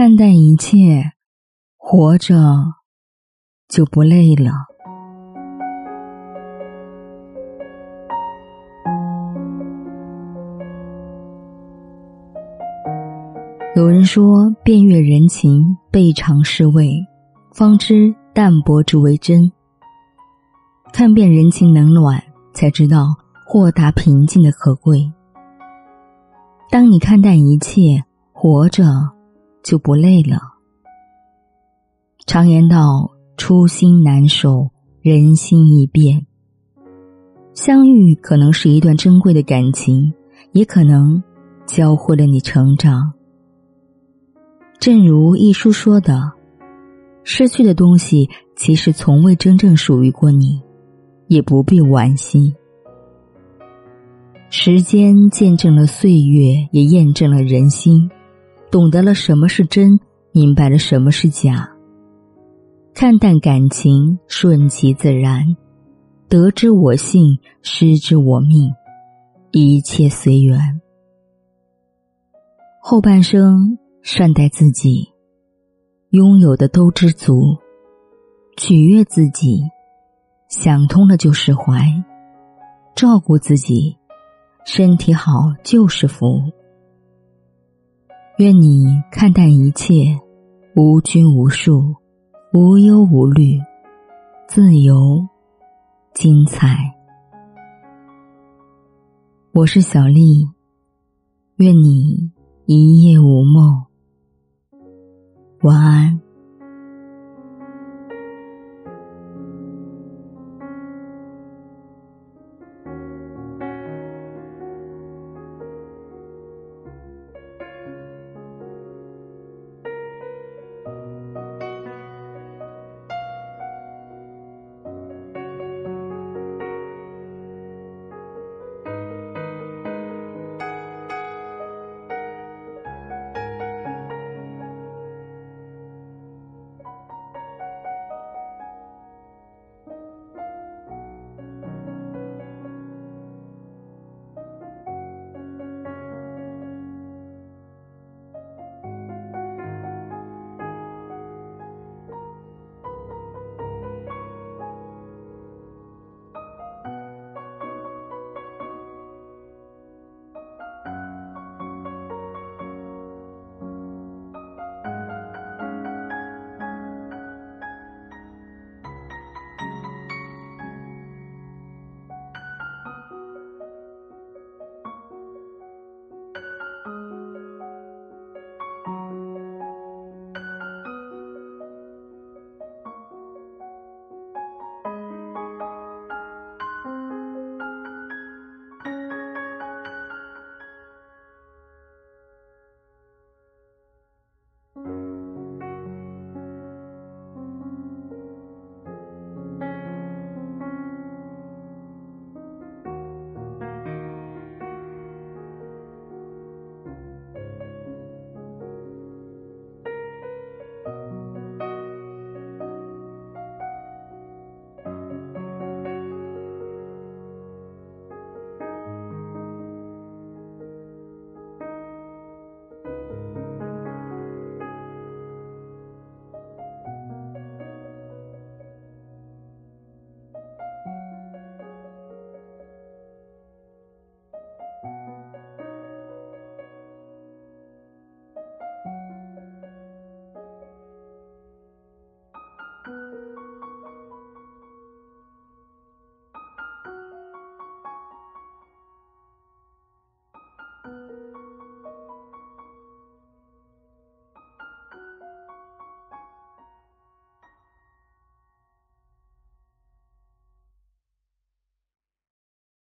看淡一切，活着就不累了。有人说：“遍阅人情，备尝世味，方知淡泊之为真。”看遍人情冷暖，才知道豁达平静的可贵。当你看淡一切，活着就不累了。常言道：“初心难守，人心易变。”相遇可能是一段珍贵的感情，也可能教会了你成长。正如一书说的：“失去的东西，其实从未真正属于过你，也不必惋惜。”时间见证了岁月，也验证了人心，懂得了什么是真，明白了什么是假。看淡感情，顺其自然，得之我幸，失之我命，一切随缘。后半生善待自己，拥有的都知足，取悦自己，想通了就释怀，照顾自己。身体好就是福。愿你看淡一切，无拘无束，无忧无虑，自由精彩。我是小丽，愿你一夜无梦，晚安。